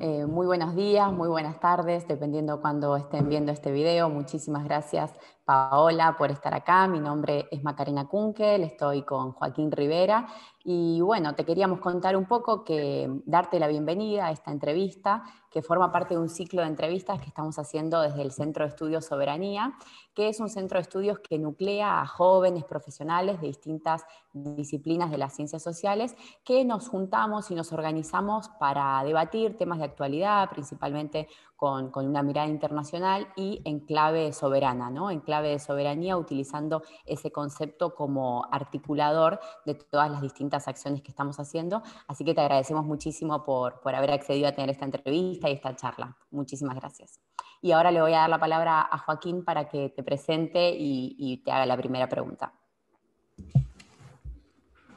Eh, muy buenos días, muy buenas tardes, dependiendo cuando estén viendo este video. Muchísimas gracias, Paola, por estar acá. Mi nombre es Macarena Kunkel, estoy con Joaquín Rivera. Y bueno, te queríamos contar un poco que darte la bienvenida a esta entrevista, que forma parte de un ciclo de entrevistas que estamos haciendo desde el Centro de Estudios Soberanía, que es un centro de estudios que nuclea a jóvenes profesionales de distintas disciplinas de las ciencias sociales, que nos juntamos y nos organizamos para debatir temas de actualidad, principalmente con, una mirada internacional y en clave soberana, ¿no? en clave de soberanía, utilizando ese concepto como articulador de todas las distintas acciones que estamos haciendo. Así que te agradecemos muchísimo por, por haber accedido a tener esta entrevista y esta charla. Muchísimas gracias. Y ahora le voy a dar la palabra a Joaquín para que te presente y, te haga la primera pregunta.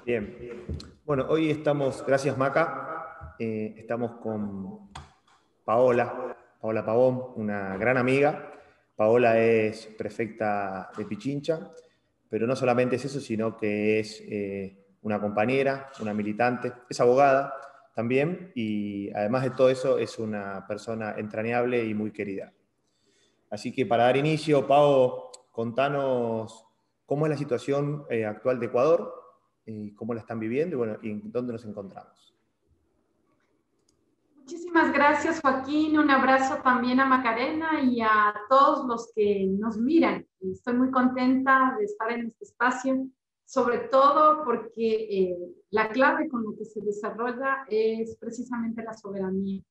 Bien. Bueno, hoy estamos, gracias Maca, eh, estamos con Paola, Paola Pavón, una gran amiga. Paola es prefecta de Pichincha, pero no solamente es eso, sino que es eh, una compañera, una militante, es abogada también y además de todo eso es una persona entrañable y muy querida. Así que para dar inicio, Pao, contanos cómo es la situación eh, actual de Ecuador, y cómo la están viviendo y, bueno, y dónde nos encontramos. Muchísimas gracias, Joaquín. Un abrazo también a Macarena y a todos los que nos miran. Estoy muy contenta de estar en este espacio, sobre todo porque eh, la clave con lo que se desarrolla es precisamente la soberanía.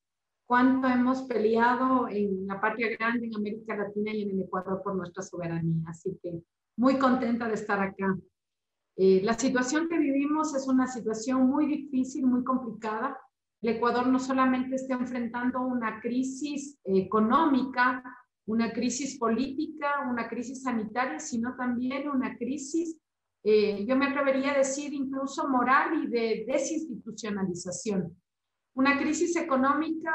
Cuánto hemos peleado en la patria grande, en América Latina y en el Ecuador por nuestra soberanía. Así que muy contenta de estar acá. Eh, la situación que vivimos es una situación muy difícil, muy complicada el Ecuador no solamente está enfrentando una crisis económica, una crisis política, una crisis sanitaria, sino también una crisis, eh, yo me atrevería a decir, incluso moral y de desinstitucionalización. Una crisis económica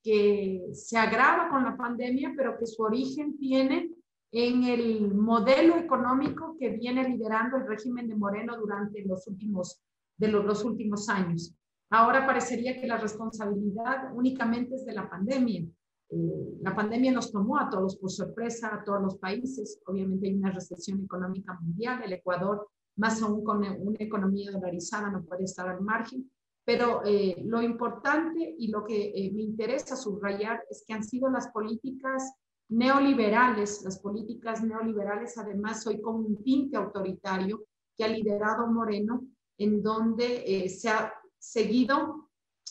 que se agrava con la pandemia, pero que su origen tiene en el modelo económico que viene liderando el régimen de Moreno durante los últimos, de los últimos años. Ahora parecería que la responsabilidad únicamente es de la pandemia. Eh, la pandemia nos tomó a todos por sorpresa, a todos los países. Obviamente hay una recesión económica mundial. El Ecuador, más aún con una economía dolarizada, no puede estar al margen. Pero eh, lo importante y lo que eh, me interesa subrayar es que han sido las políticas neoliberales, las políticas neoliberales, además hoy con un tinte autoritario que ha liderado Moreno, en donde se ha seguido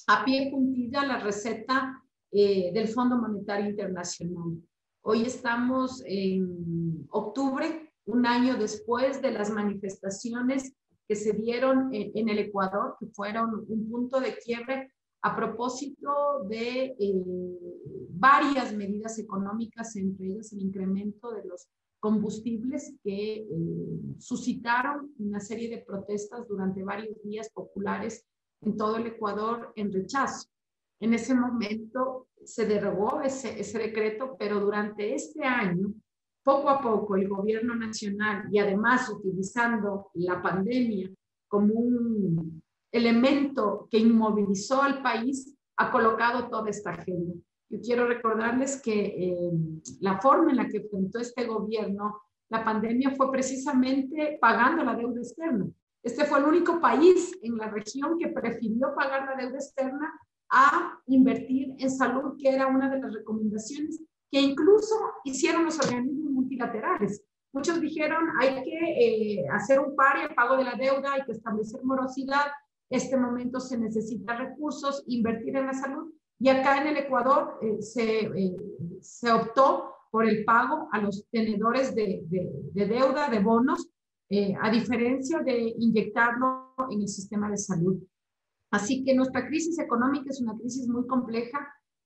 a pie puntilla la receta eh, del Fondo Monetario Internacional. Hoy estamos en octubre, un año después de las manifestaciones que se dieron en, el Ecuador, que fueron un punto de quiebre a propósito de eh, varias medidas económicas, entre ellas el incremento de los combustibles que eh, suscitaron una serie de protestas durante varios días populares en todo el Ecuador en rechazo. En ese momento se derogó ese, ese decreto, pero durante este año, poco a poco, el gobierno nacional y además utilizando la pandemia como un elemento que inmovilizó al país, ha colocado toda esta agenda. Yo quiero recordarles que eh, la forma en la que enfrentó este gobierno la pandemia fue precisamente pagando la deuda externa. Este fue el único país en la región que prefirió pagar la deuda externa a invertir en salud, que era una de las recomendaciones que incluso hicieron los organismos multilaterales. Muchos dijeron, hay que eh, hacer un par el pago de la deuda, hay que establecer morosidad, este momento se necesita recursos, invertir en la salud. Y acá en el Ecuador eh, se, eh, se, optó por el pago a los tenedores de, de, de deuda, de bonos, eh, a diferencia de inyectarlo en el sistema de salud. Así que nuestra crisis económica es una crisis muy compleja.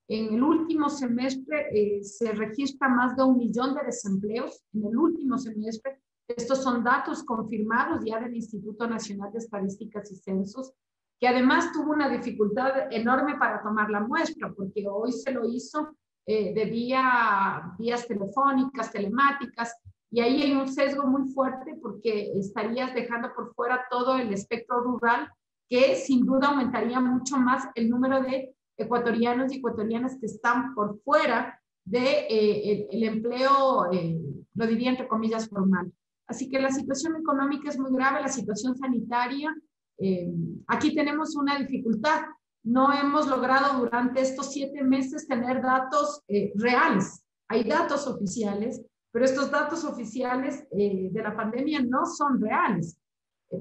En el último semestre eh, se registra más de un millón de desempleos. En el último semestre, estos son datos confirmados ya del Instituto Nacional de Estadísticas y Censos, que además tuvo una dificultad enorme para tomar la muestra, porque hoy se lo hizo eh, de vía, vías telefónicas, telemáticas, y ahí hay un sesgo muy fuerte porque estarías dejando por fuera todo el espectro rural, que sin duda aumentaría mucho más el número de ecuatorianos y ecuatorianas que están por fuera del de, eh, el, empleo, eh, lo diría entre comillas, formal. Así que la situación económica es muy grave, la situación sanitaria. Eh, aquí tenemos una dificultad. No hemos logrado durante estos siete meses tener datos reales. Hay datos oficiales, pero estos datos oficiales de la pandemia no son reales.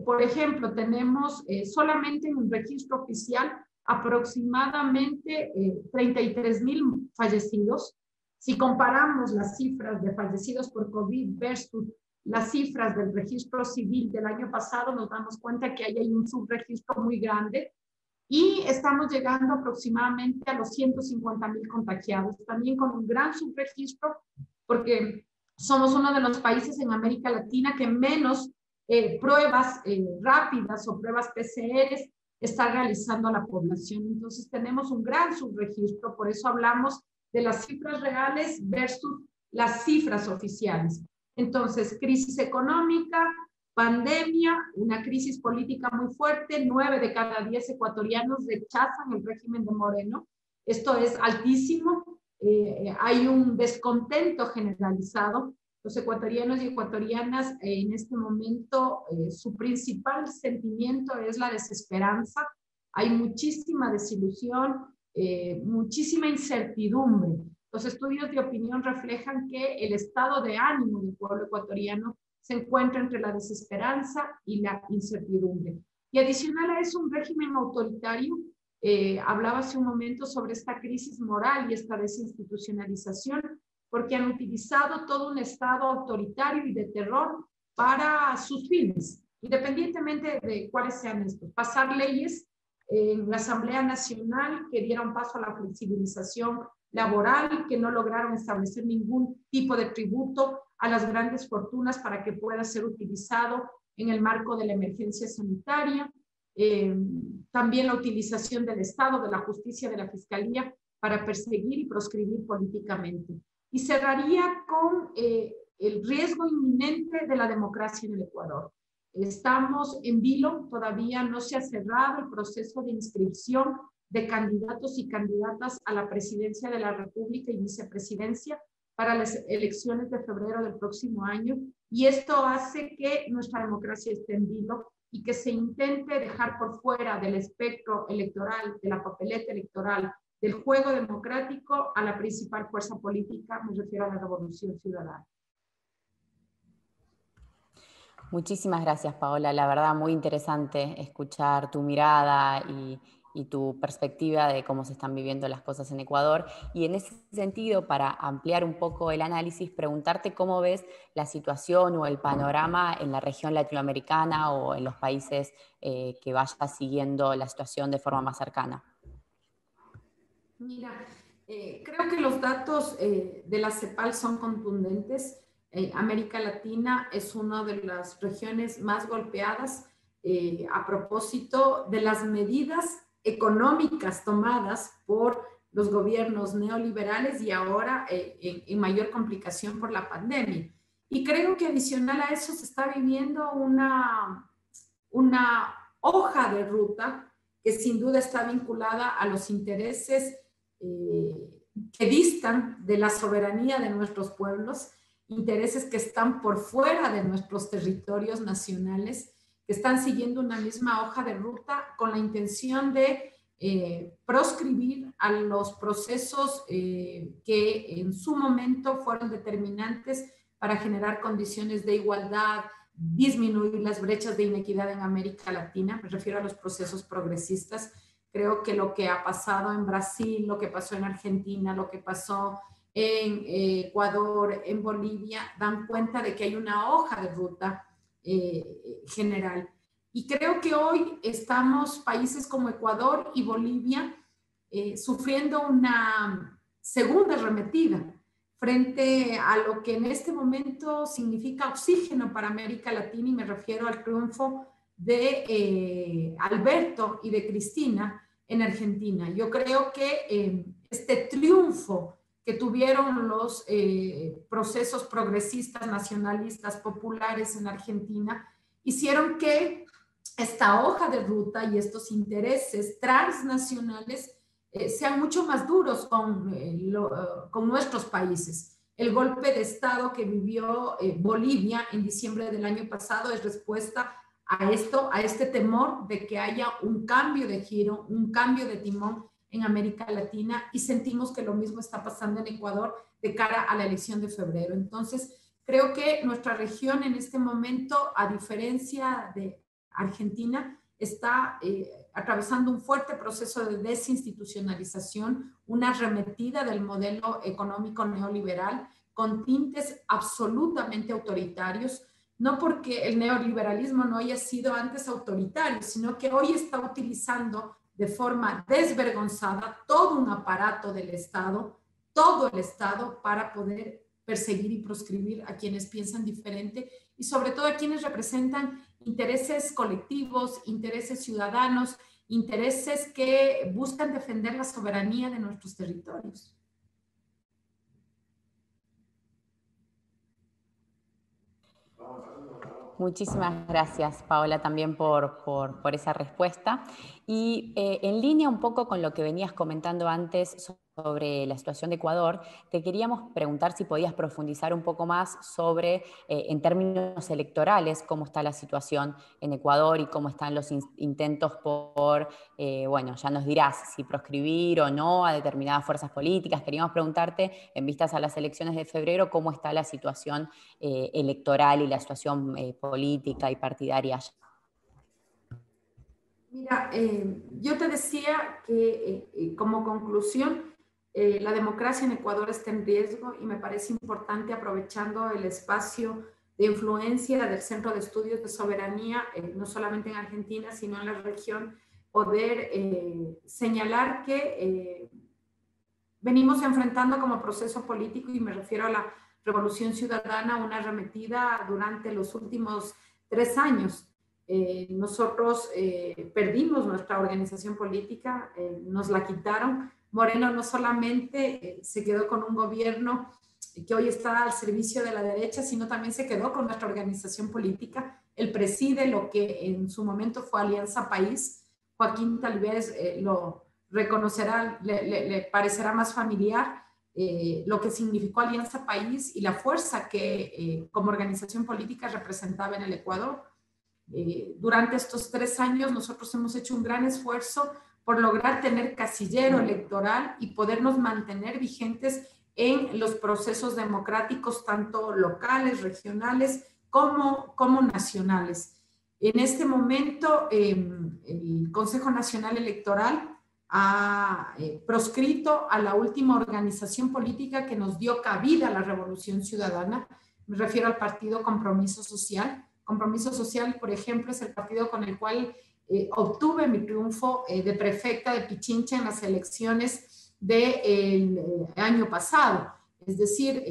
por ejemplo, tenemos solamente en un registro oficial aproximadamente 33 mil fallecidos, si comparamos las cifras de fallecidos por COVID versus las cifras del registro civil del año pasado, nos damos cuenta que ahí hay un subregistro muy grande y estamos llegando aproximadamente a los 150 mil contagiados, también con un gran subregistro, porque somos uno de los países en América Latina que menos eh, pruebas eh, rápidas o pruebas PCR está realizando a la población. Entonces tenemos un gran subregistro, por eso hablamos de las cifras reales versus las cifras oficiales. Entonces, crisis económica, pandemia, una crisis política muy fuerte, nueve de cada diez ecuatorianos rechazan el régimen de Moreno. Esto es altísimo, eh, hay un descontento generalizado. Los ecuatorianos y ecuatorianas eh, en este momento, eh, su principal sentimiento es la desesperanza. Hay muchísima desilusión, eh, muchísima incertidumbre. Los estudios de opinión reflejan que el estado de ánimo del pueblo ecuatoriano se encuentra entre la desesperanza y la incertidumbre. Y adicional a eso, un régimen autoritario, eh, hablaba hace un momento sobre esta crisis moral y esta desinstitucionalización, porque han utilizado todo un estado autoritario y de terror para sus fines, independientemente de cuáles sean estos. Pasar leyes en la Asamblea Nacional que dieron paso a la flexibilización laboral, que no lograron establecer ningún tipo de tributo a las grandes fortunas para que pueda ser utilizado en el marco de la emergencia sanitaria. Eh, también la utilización del Estado, de la justicia, de la Fiscalía para perseguir y proscribir políticamente. Y cerraría con eh, el riesgo inminente de la democracia en el Ecuador. Estamos en vilo, todavía no se ha cerrado el proceso de inscripción de candidatos y candidatas a la presidencia de la República y vicepresidencia para las elecciones de febrero del próximo año. Y esto hace que nuestra democracia esté en vilo y que se intente dejar por fuera del espectro electoral, de la papeleta electoral, del juego democrático a la principal fuerza política, me refiero a la revolución ciudadana. Muchísimas gracias, Paola. La verdad, muy interesante escuchar tu mirada y, tu perspectiva de cómo se están viviendo las cosas en Ecuador. Y en ese sentido, para ampliar un poco el análisis, preguntarte cómo ves la situación o el panorama en la región latinoamericana o en los países eh, que vaya siguiendo la situación de forma más cercana. Mira, eh, creo que los datos eh, de la CEPAL son contundentes. América Latina es una de las regiones más golpeadas a propósito de las medidas económicas tomadas por los gobiernos neoliberales y ahora eh, en, mayor complicación por la pandemia. Y creo que adicional a eso se está viviendo una, una hoja de ruta que sin duda está vinculada a los intereses que distan de la soberanía de nuestros pueblos intereses que están por fuera de nuestros territorios nacionales, que están siguiendo una misma hoja de ruta con la intención de eh, proscribir a los procesos eh, que en su momento fueron determinantes para generar condiciones de igualdad, disminuir las brechas de inequidad en América Latina. Me refiero a los procesos progresistas. Creo que lo que ha pasado en Brasil, lo que pasó en Argentina, lo que pasó en eh, Ecuador, en Bolivia, dan cuenta de que hay una hoja de ruta eh, general. Y creo que hoy estamos, países como Ecuador y Bolivia, eh, sufriendo una segunda arremetida frente a lo que en este momento significa oxígeno para América Latina y me refiero al triunfo de Alberto y de Cristina en Argentina. Yo creo que este triunfo que tuvieron los eh, procesos progresistas, nacionalistas, populares en Argentina, hicieron que esta hoja de ruta y estos intereses transnacionales eh, sean mucho más duros con, eh, con nuestros países. El golpe de Estado que vivió Bolivia en diciembre del año pasado es respuesta a esto, a este temor de que haya un cambio de giro, un cambio de timón en América Latina y sentimos que lo mismo está pasando en Ecuador de cara a la elección de febrero. Entonces, creo que nuestra región en este momento, a diferencia de Argentina, está eh, atravesando un fuerte proceso de desinstitucionalización, una arremetida del modelo económico neoliberal con tintes absolutamente autoritarios, no porque el neoliberalismo no haya sido antes autoritario, sino que hoy está utilizando de forma desvergonzada todo un aparato del Estado, todo el Estado, para poder perseguir y proscribir a quienes piensan diferente y sobre todo a quienes representan intereses colectivos, intereses ciudadanos, intereses que buscan defender la soberanía de nuestros territorios. Muchísimas gracias, Paola, también por, por, esa respuesta. Y eh, en línea un poco con lo que venías comentando antes sobre la situación de Ecuador, te queríamos preguntar si podías profundizar un poco más sobre, eh, en términos electorales, cómo está la situación en Ecuador y cómo están los intentos por, eh, bueno, ya nos dirás si proscribir o no a determinadas fuerzas políticas. Queríamos preguntarte, en vistas a las elecciones de febrero, cómo está la situación eh, electoral y la situación política y partidaria allá. Mira, yo te decía que como conclusión, eh, la democracia en Ecuador está en riesgo y me parece importante, aprovechando el espacio de influencia del Centro de Estudios de Soberanía, eh, no solamente en Argentina, sino en la región, poder eh, señalar que venimos enfrentando como proceso político, y me refiero a la revolución ciudadana, una arremetida durante los últimos tres años. nosotros perdimos nuestra organización política, nos la quitaron, Moreno no solamente eh, se quedó con un gobierno que hoy está al servicio de la derecha, sino también se quedó con nuestra organización política. Él preside lo que en su momento fue Alianza País. Joaquín tal vez eh, lo reconocerá, le, parecerá más familiar eh, lo que significó Alianza País y la fuerza que como organización política representaba en el Ecuador. durante estos tres años nosotros hemos hecho un gran esfuerzo por lograr tener casillero electoral y podernos mantener vigentes en los procesos democráticos, tanto locales, regionales, como, como nacionales. En este momento, em, el Consejo Nacional Electoral ha eh, proscrito a la última organización política que nos dio cabida a la revolución ciudadana. Me refiero al partido Compromiso Social. Compromiso Social, por ejemplo, es el partido con el cual eh, obtuve mi triunfo eh, de prefecta de Pichincha en las elecciones del de eh, año pasado. Es decir,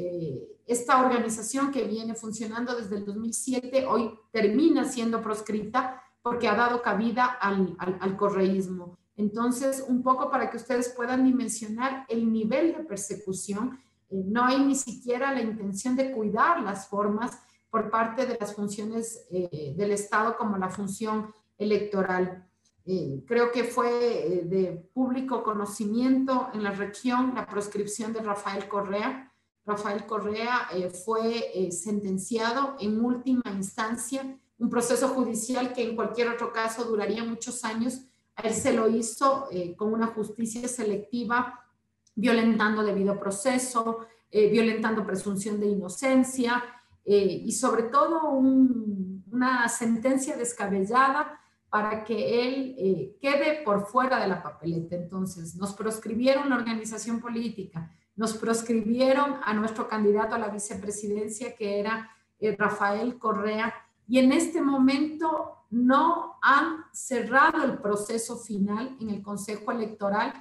esta organización que viene funcionando desde el 2007 hoy termina siendo proscrita porque ha dado cabida al, correísmo. Entonces, un poco para que ustedes puedan dimensionar el nivel de persecución, no hay ni siquiera la intención de cuidar las formas por parte de las funciones del Estado como la función electoral. Eh, creo que fue eh, de público conocimiento en la región la proscripción de Rafael Correa. Rafael Correa eh, fue sentenciado en última instancia, un proceso judicial que en cualquier otro caso duraría muchos años. Él se lo hizo con una justicia selectiva, violentando debido proceso, violentando presunción de inocencia y sobre todo una sentencia descabellada para que él eh, quede por fuera de la papeleta. Entonces, nos proscribieron la organización política, nos proscribieron a nuestro candidato a la vicepresidencia, que era eh, Rafael Correa, y en este momento no han cerrado el proceso final en el Consejo Electoral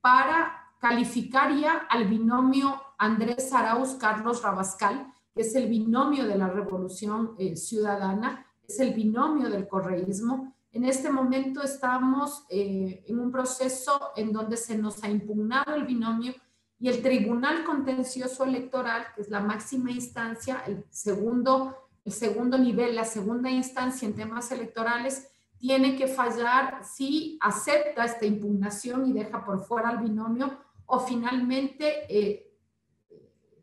para calificar ya al binomio Andrés Arauz Carlos Rabascal, que es el binomio de la revolución eh, ciudadana, es el binomio del correísmo, en este momento estamos eh, en un proceso en donde se nos ha impugnado el binomio y el Tribunal Contencioso Electoral, que es la máxima instancia, el segundo, el segundo nivel, la segunda instancia en temas electorales, tiene que fallar si acepta esta impugnación y deja por fuera al binomio o finalmente eh,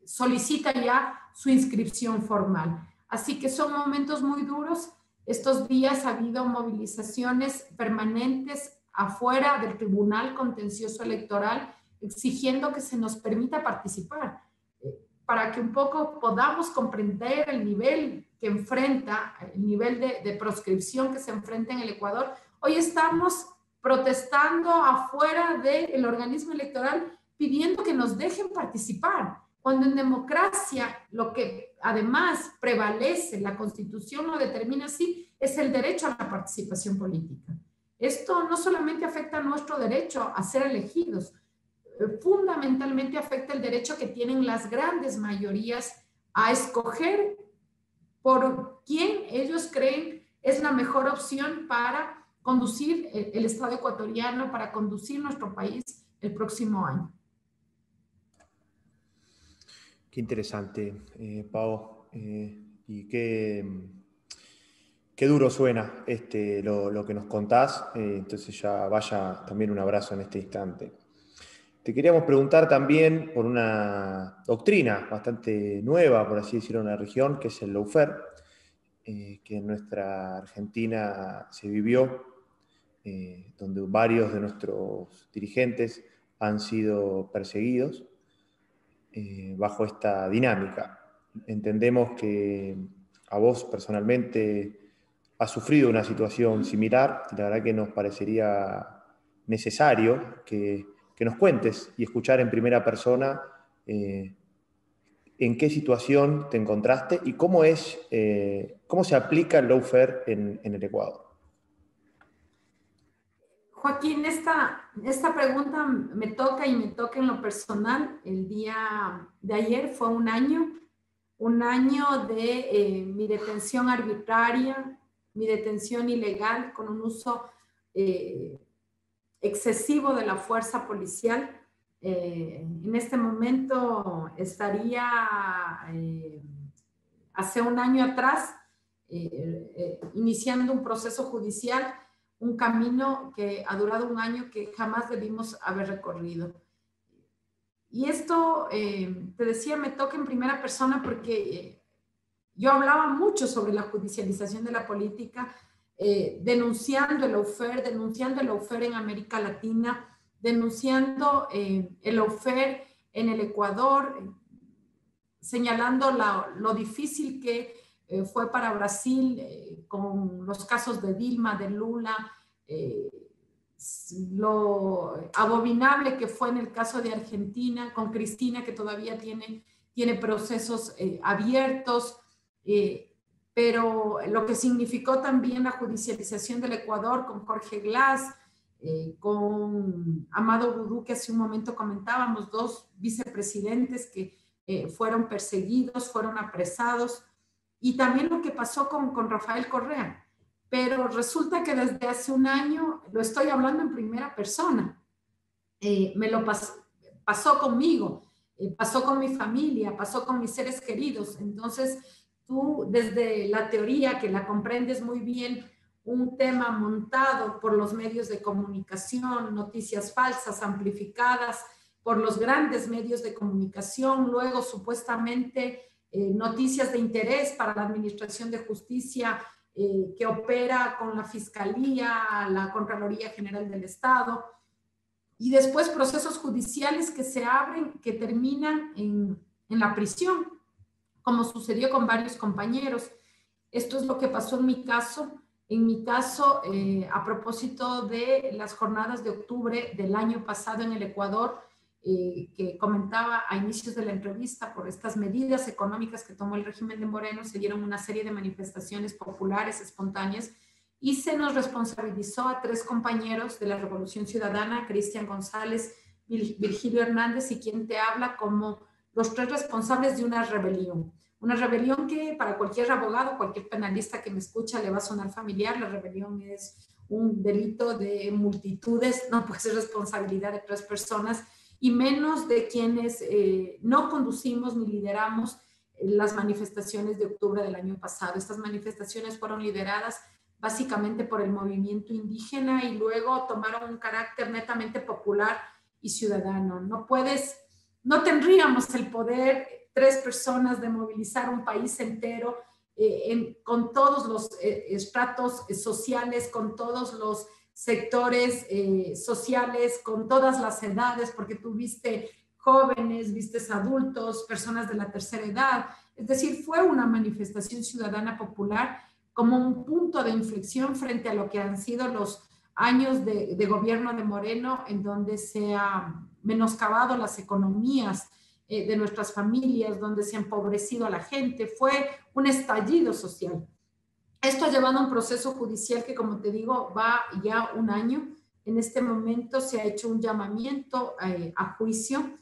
solicita ya su inscripción formal. Así que son momentos muy duros. Estos días ha habido movilizaciones permanentes afuera del Tribunal Contencioso Electoral exigiendo que se nos permita participar eh, para que un poco podamos comprender el nivel que enfrenta, el nivel de, de proscripción que se enfrenta en el Ecuador. Hoy estamos protestando afuera del organismo electoral pidiendo que nos dejen participar, cuando en democracia lo que además prevalece, la constitución lo determina así, es el derecho a la participación política. Esto no solamente afecta nuestro derecho a ser elegidos, eh, fundamentalmente afecta el derecho que tienen las grandes mayorías a escoger por quién ellos creen es la mejor opción para conducir el, Estado ecuatoriano, para conducir nuestro país el próximo año. Qué interesante, eh, Pau. Eh, y qué, qué, duro suena este, lo, lo que nos contás. Eh, entonces ya vaya también un abrazo en este instante. Te queríamos preguntar también por una doctrina bastante nueva, por así decirlo, en la región, que es el lawfare, eh, que en nuestra Argentina se vivió, donde varios de nuestros dirigentes han sido perseguidos eh, bajo esta dinámica. Entendemos que a vos personalmente has sufrido una situación similar la verdad que nos parecería necesario que que nos cuentes y escuchar en primera persona eh, en qué situación te encontraste y cómo, es, eh, cómo se aplica el lawfare en, en el Ecuador. Joaquín, esta, esta pregunta me toca y me toca en lo personal. El día de ayer fue un año, un año de eh, mi detención arbitraria, mi detención ilegal con un uso excesivo de la fuerza policial. Eh, en este momento estaría eh, hace un año atrás eh, iniciando un proceso judicial, un camino que ha durado un año que jamás debimos haber recorrido. Y esto, te decía, me toca en primera persona porque yo hablaba mucho sobre la judicialización de la política eh, denunciando el OFER, denunciando el OFER en América Latina, denunciando eh, el OFER en el Ecuador, señalando lo difícil que eh, fue para Brasil con los casos de Dilma, de Lula, lo abominable que fue en el caso de Argentina, con Cristina, que todavía tiene, tiene procesos abiertos pero lo que significó también la judicialización del Ecuador con Jorge Glass, eh, con Amado Boudou, que hace un momento comentábamos, dos vicepresidentes que eh, fueron perseguidos, fueron apresados, y también lo que pasó con, con Rafael Correa. Pero resulta que desde hace un año, lo estoy hablando en primera persona, eh, me lo pasó conmigo, pasó con mi familia, pasó con mis seres queridos. Entonces, tú desde la teoría que la comprendes muy bien, un tema montado por los medios de comunicación, noticias falsas amplificadas por los grandes medios de comunicación, luego supuestamente eh, noticias de interés para la Administración de Justicia eh, que opera con la Fiscalía, la Contraloría General del Estado, y después procesos judiciales que se abren, que terminan en, en la prisión como sucedió con varios compañeros. Esto es lo que pasó en mi caso. En mi caso, eh, a propósito de las jornadas de octubre del año pasado en el Ecuador, eh, que comentaba a inicios de la entrevista, por estas medidas económicas que tomó el régimen de Moreno, se dieron una serie de manifestaciones populares, espontáneas, y se nos responsabilizó a tres compañeros de la Revolución Ciudadana, Cristian González, Virgilio Hernández y quien te habla como los tres responsables de una rebelión. Una rebelión que para cualquier abogado, cualquier penalista que me escucha le va a sonar familiar. La rebelión es un delito de multitudes, no puede ser responsabilidad de tres personas y menos de quienes eh, no conducimos ni lideramos las manifestaciones de octubre del año pasado. Estas manifestaciones fueron lideradas básicamente por el movimiento indígena y luego tomaron un carácter netamente popular y ciudadano. No puedes, no tendríamos el poder tres personas de movilizar un país entero eh, con todos los eh, estratos sociales, con todos los sectores eh, sociales, con todas las edades, porque tú viste jóvenes, viste adultos, personas de la tercera edad. Es decir, fue una manifestación ciudadana popular como un punto de inflexión frente a lo que han sido los años de, gobierno de Moreno, en donde se han menoscabado las economías eh, de nuestras familias, donde se ha empobrecido a la gente. Fue un estallido social. Esto ha llevado a un proceso judicial que, como te digo, va ya un año. En este momento se ha hecho un llamamiento eh, a juicio.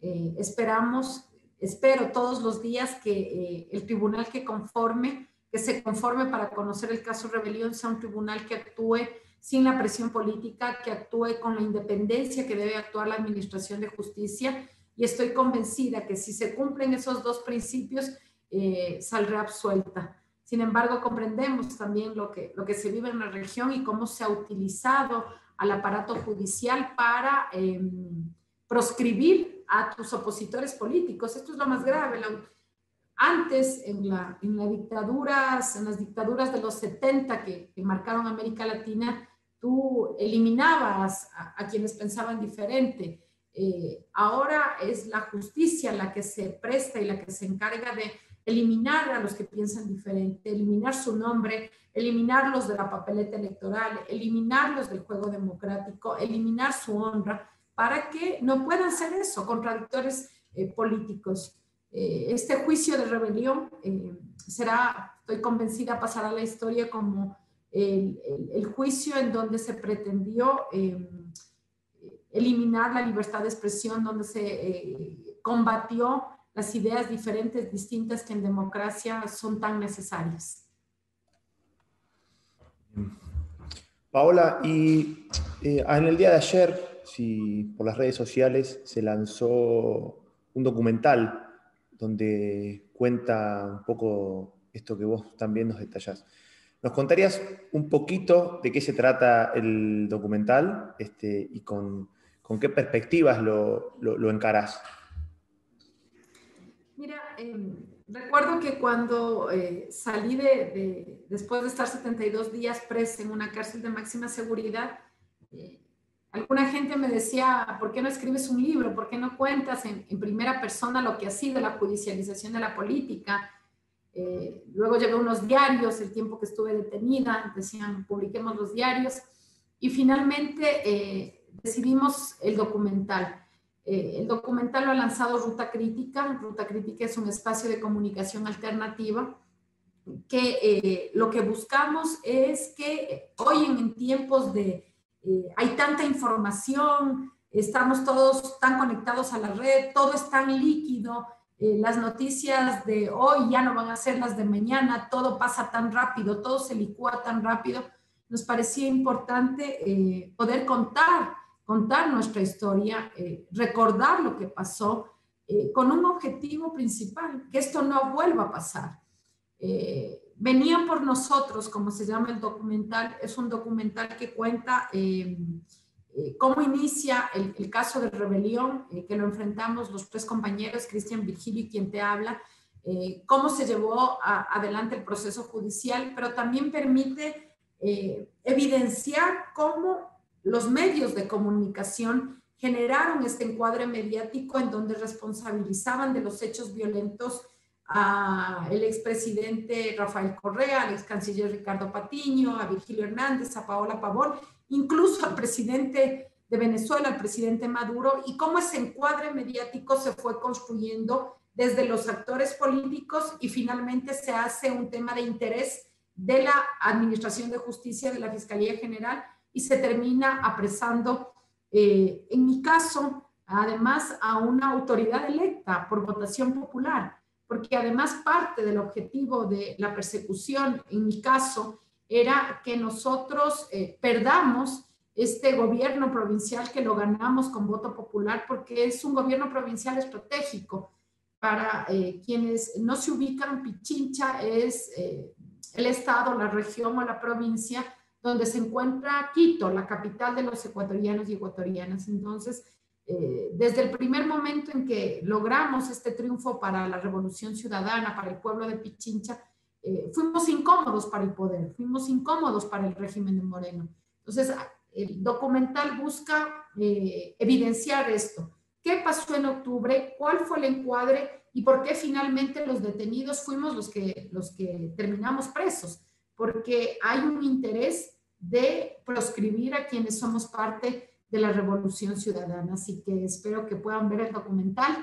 Eh, esperamos, espero todos los días que el tribunal que conforme que se conforme para conocer el caso rebelión sea un tribunal que actúe sin la presión política, que actúe con la independencia que debe actuar la Administración de Justicia. Y estoy convencida que si se cumplen esos dos principios, eh, saldrá absuelta. Sin embargo, comprendemos también lo que, lo que se vive en la región y cómo se ha utilizado al aparato judicial para em, proscribir a tus opositores políticos. Esto es lo más grave. La, antes, en, la, en, dictaduras, en las dictaduras de los 70 que, marcaron América Latina, tú eliminabas a, quienes pensaban diferente. Eh, ahora es la justicia la que se presta y la que se encarga de eliminar a los que piensan diferente, eliminar su nombre, eliminarlos de la papeleta electoral, eliminarlos del juego democrático, eliminar su honra, para que no puedan ser eso, contradictores eh, políticos. Eh, este juicio de rebelión eh, será, estoy convencida, pasará a la historia como el, juicio en donde se pretendió eh, eliminar la libertad de expresión, donde se combatió las ideas diferentes, distintas que en democracia son tan necesarias. Paola, y en el día de ayer, si por las redes sociales se lanzó un documental donde cuenta un poco esto que vos también nos detallás. ¿Nos contarías un poquito de qué se trata el documental este, y con, qué perspectivas lo, lo, encarás? Mira, em, recuerdo que cuando eh, salí de, después de estar 72 días presa en una cárcel de máxima seguridad, eh, Alguna gente me decía, ¿por qué no escribes un libro? ¿Por qué no cuentas en, primera persona lo que ha sido la judicialización de la política? Eh, luego llevé unos diarios, el tiempo que estuve detenida, decían, publiquemos los diarios. Y finalmente eh, decidimos el documental. Eh, el documental lo ha lanzado Ruta Crítica. Ruta Crítica es un espacio de comunicación alternativa que lo que buscamos es que hoy en tiempos de eh, hay tanta información, estamos todos tan conectados a la red, todo es tan líquido, eh, las noticias de hoy ya no van a ser las de mañana, todo pasa tan rápido, todo se licúa tan rápido. Nos parecía importante eh, poder contar, contar nuestra historia, recordar lo que pasó con un objetivo principal, que esto no vuelva a pasar. Venían por nosotros, como se llama el documental, es un documental que cuenta eh, eh, cómo inicia el, caso de rebelión, eh, que lo enfrentamos los tres compañeros, Cristian Virgilio quien te habla, cómo se llevó adelante el proceso judicial, pero también permite evidenciar cómo los medios de comunicación generaron este encuadre mediático en donde responsabilizaban de los hechos violentos al expresidente Rafael Correa, al ex canciller Ricardo Patiño, a Virgilio Hernández, a Paola Pavón, incluso al presidente de Venezuela, al presidente Maduro, y cómo ese encuadre mediático se fue construyendo desde los actores políticos y finalmente se hace un tema de interés de la Administración de Justicia, de la Fiscalía General, y se termina apresando, eh, en mi caso, además a una autoridad electa por votación popular porque además parte del objetivo de la persecución, en mi caso, era que nosotros eh, perdamos este gobierno provincial que lo ganamos con voto popular, porque es un gobierno provincial estratégico. Para eh, quienes no se ubican, Pichincha es, eh, el estado, la región o la provincia donde se encuentra Quito, la capital de los ecuatorianos y ecuatorianas. Entonces, eh, desde el primer momento en que logramos este triunfo para la revolución ciudadana, para el pueblo de Pichincha, eh, fuimos incómodos para el poder, fuimos incómodos para el régimen de Moreno. Entonces, el documental busca eh, evidenciar esto. ¿Qué pasó en octubre? ¿Cuál fue el encuadre? ¿Y por qué finalmente los detenidos fuimos los que, los que terminamos presos? Porque hay un interés de proscribir a quienes somos parte de la revolución ciudadana. Así que espero que puedan ver el documental.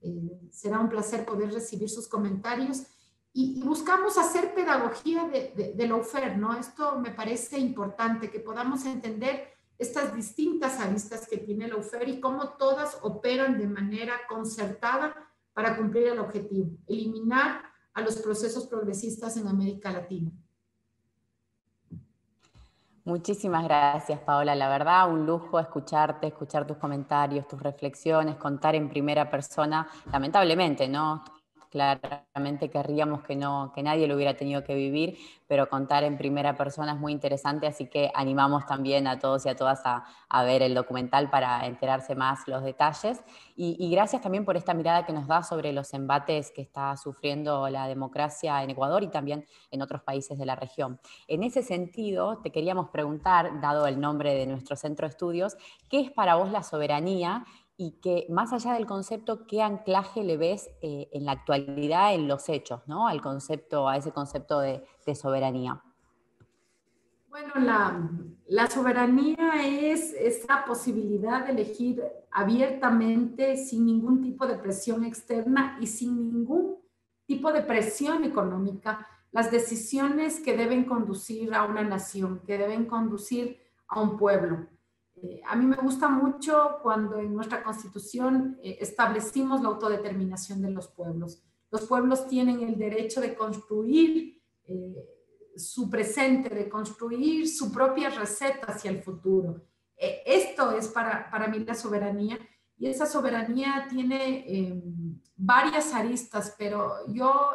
Eh, será un placer poder recibir sus comentarios. Y, buscamos hacer pedagogía de, de, de la ¿no? Esto me parece importante, que podamos entender estas distintas aristas que tiene la UFER y cómo todas operan de manera concertada para cumplir el objetivo, eliminar a los procesos progresistas en América Latina. Muchísimas gracias, Paola. La verdad, un lujo escucharte, escuchar tus comentarios, tus reflexiones, contar en primera persona. Lamentablemente, ¿no? Claramente querríamos que, no, que nadie lo hubiera tenido que vivir, pero contar en primera persona es muy interesante, así que animamos también a todos y a todas a, ver el documental para enterarse más los detalles. Y, gracias también por esta mirada que nos da sobre los embates que está sufriendo la democracia en Ecuador y también en otros países de la región. En ese sentido, te queríamos preguntar, dado el nombre de nuestro centro de estudios, ¿qué es para vos la soberanía y que más allá del concepto, ¿qué anclaje le ves eh, en la actualidad en los hechos, ¿no? Al concepto, a ese concepto de, soberanía. Bueno, la, la, soberanía es esa posibilidad de elegir abiertamente, sin ningún tipo de presión externa y sin ningún tipo de presión económica, las decisiones que deben conducir a una nación, que deben conducir a un pueblo. Eh, a mí me gusta mucho cuando en nuestra constitución eh, establecimos la autodeterminación de los pueblos. Los pueblos tienen el derecho de construir eh, su presente, de construir su propia receta hacia el futuro. esto es para, para mí la soberanía y esa soberanía tiene em, varias aristas, pero yo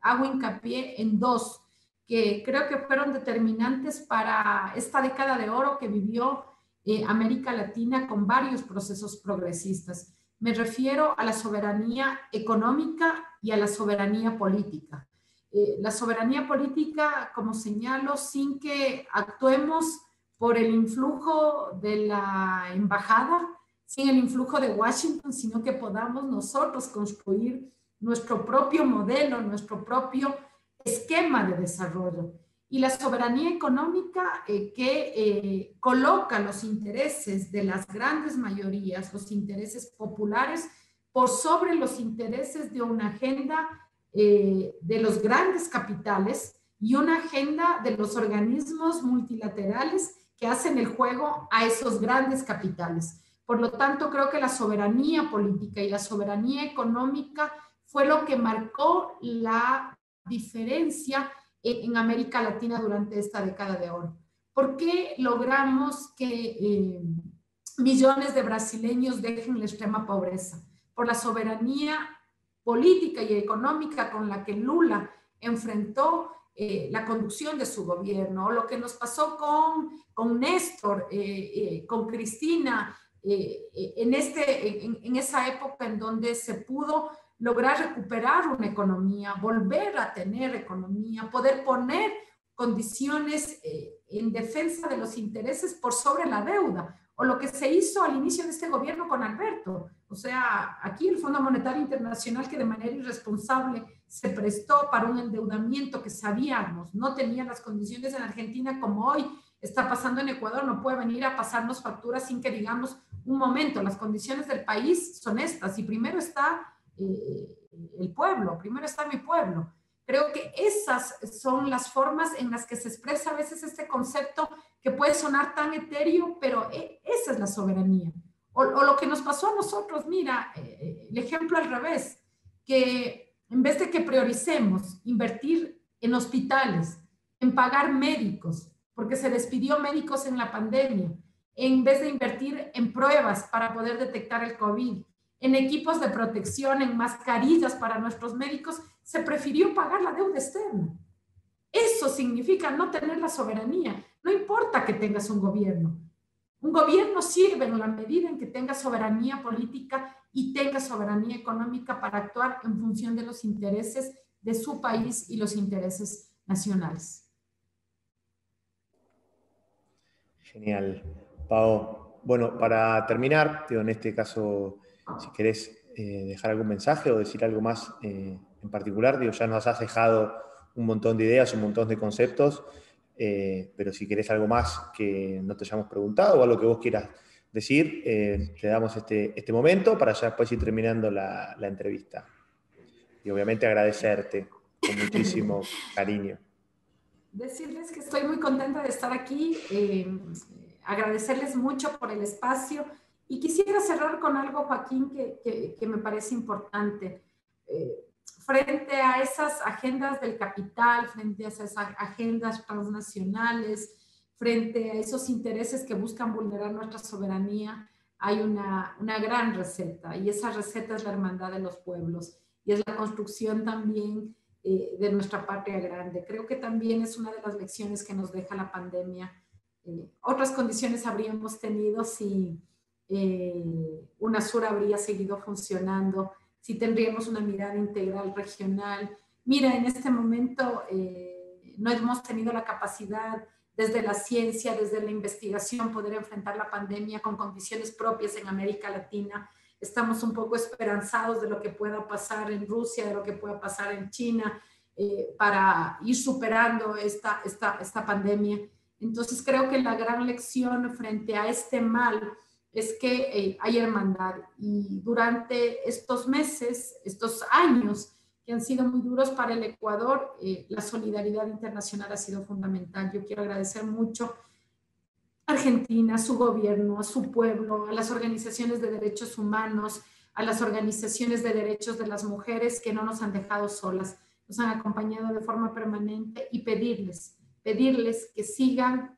hago hincapié en dos que creo que fueron determinantes para esta década de oro que vivió eh, América Latina con varios procesos progresistas. Me refiero a la soberanía económica y a la soberanía política. Eh, la soberanía política, como señalo, sin que actuemos por el influjo de la embajada, sin el influjo de Washington, sino que podamos nosotros construir nuestro propio modelo, nuestro propio esquema de desarrollo y la soberanía económica eh, que eh, coloca los intereses de las grandes mayorías, los intereses populares, por sobre los intereses de una agenda eh, de los grandes capitales y una agenda de los organismos multilaterales que hacen el juego a esos grandes capitales. Por lo tanto, creo que la soberanía política y la soberanía económica fue lo que marcó la diferencia en América Latina durante esta década de oro. ¿Por qué logramos que eh, millones de brasileños dejen la extrema pobreza? Por la soberanía política y económica con la que Lula enfrentó eh, la conducción de su gobierno, lo que nos pasó con, con Néstor, eh, con Cristina, en, este, en esa época en donde se pudo lograr recuperar una economía, volver a tener economía, poder poner condiciones eh, en defensa de los intereses por sobre la deuda, o lo que se hizo al inicio de este gobierno con Alberto. O sea, aquí el Fondo Monetario Internacional que de manera irresponsable se prestó para un endeudamiento que sabíamos no tenía las condiciones en Argentina como hoy está pasando en Ecuador, no puede venir a pasarnos facturas sin que digamos, un momento, las condiciones del país son estas y primero está eh, el pueblo, primero está mi pueblo. Creo que esas son las formas en las que se expresa a veces este concepto que puede sonar tan etéreo, pero e, esa es la soberanía. O, lo que nos pasó a nosotros, mira, eh, el ejemplo al revés, que en vez de que prioricemos invertir en hospitales, en pagar médicos, porque se despidió médicos en la pandemia, en vez de invertir en pruebas para poder detectar el COVID, en equipos de protección, en mascarillas para nuestros médicos, se prefirió pagar la deuda externa. Eso significa no tener la soberanía. No importa que tengas un gobierno. Un gobierno sirve en la medida en que tenga soberanía política y tenga soberanía económica para actuar en función de los intereses de su país y los intereses nacionales. Genial. Pau, bueno, para terminar, en este caso, si querés eh, dejar algún mensaje o decir algo más eh, en particular, digo, ya nos has dejado un montón de ideas, un montón de conceptos, eh, pero si querés algo más que no te hayamos preguntado o algo que vos quieras decir, te damos este, este momento para ya después ir terminando la, la entrevista. Y obviamente agradecerte con muchísimo cariño. Decirles que estoy muy contenta de estar aquí, agradecerles mucho por el espacio y quisiera cerrar con algo, Joaquín, que, que, me parece importante. Eh, frente a esas agendas del capital, frente a esas agendas transnacionales, frente a esos intereses que buscan vulnerar nuestra soberanía, hay una, una gran receta y esa receta es la hermandad de los pueblos y es la construcción también eh, de nuestra patria grande. Creo que también es una de las lecciones que nos deja la pandemia. Eh, otras condiciones habríamos tenido si eh, UNASUR habría seguido funcionando, si tendríamos una mirada integral regional. Mira, en este momento eh, no hemos tenido la capacidad desde la ciencia, desde la investigación, poder enfrentar la pandemia con condiciones propias en América Latina. Estamos un poco esperanzados de lo que pueda pasar en Rusia, de lo que pueda pasar en China, eh, para ir superando esta, esta, esta pandemia. Entonces creo que la gran lección frente a este mal es que eh, hay hermandad y durante estos meses, estos años que han sido muy duros para el Ecuador, eh, la solidaridad internacional ha sido fundamental. Yo quiero agradecer mucho a Argentina, a su gobierno, a su pueblo, a las organizaciones de derechos humanos, a las organizaciones de derechos de las mujeres que no nos han dejado solas, nos han acompañado de forma permanente y pedirles, pedirles que sigan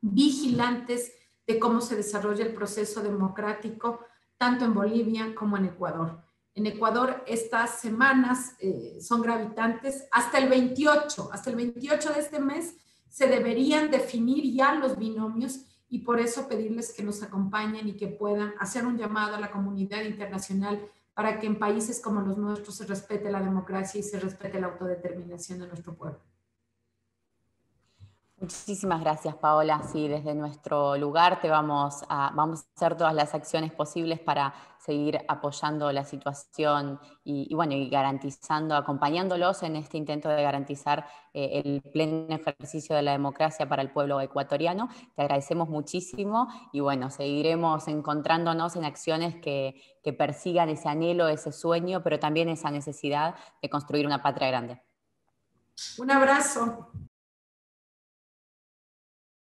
vigilantes de cómo se desarrolla el proceso democrático tanto en Bolivia como en Ecuador. En Ecuador estas semanas eh, son gravitantes. Hasta el 28, hasta el 28 de este mes se deberían definir ya los binomios y por eso pedirles que nos acompañen y que puedan hacer un llamado a la comunidad internacional para que en países como los nuestros se respete la democracia y se respete la autodeterminación de nuestro pueblo. Muchísimas gracias, Paola. Sí, desde nuestro lugar te vamos a, vamos a hacer todas las acciones posibles para seguir apoyando la situación y, bueno, y garantizando, acompañándolos en este intento de garantizar eh, el pleno ejercicio de la democracia para el pueblo ecuatoriano. Te agradecemos muchísimo y bueno, seguiremos encontrándonos en acciones que, que persigan ese anhelo, ese sueño, pero también esa necesidad de construir una patria grande. Un abrazo.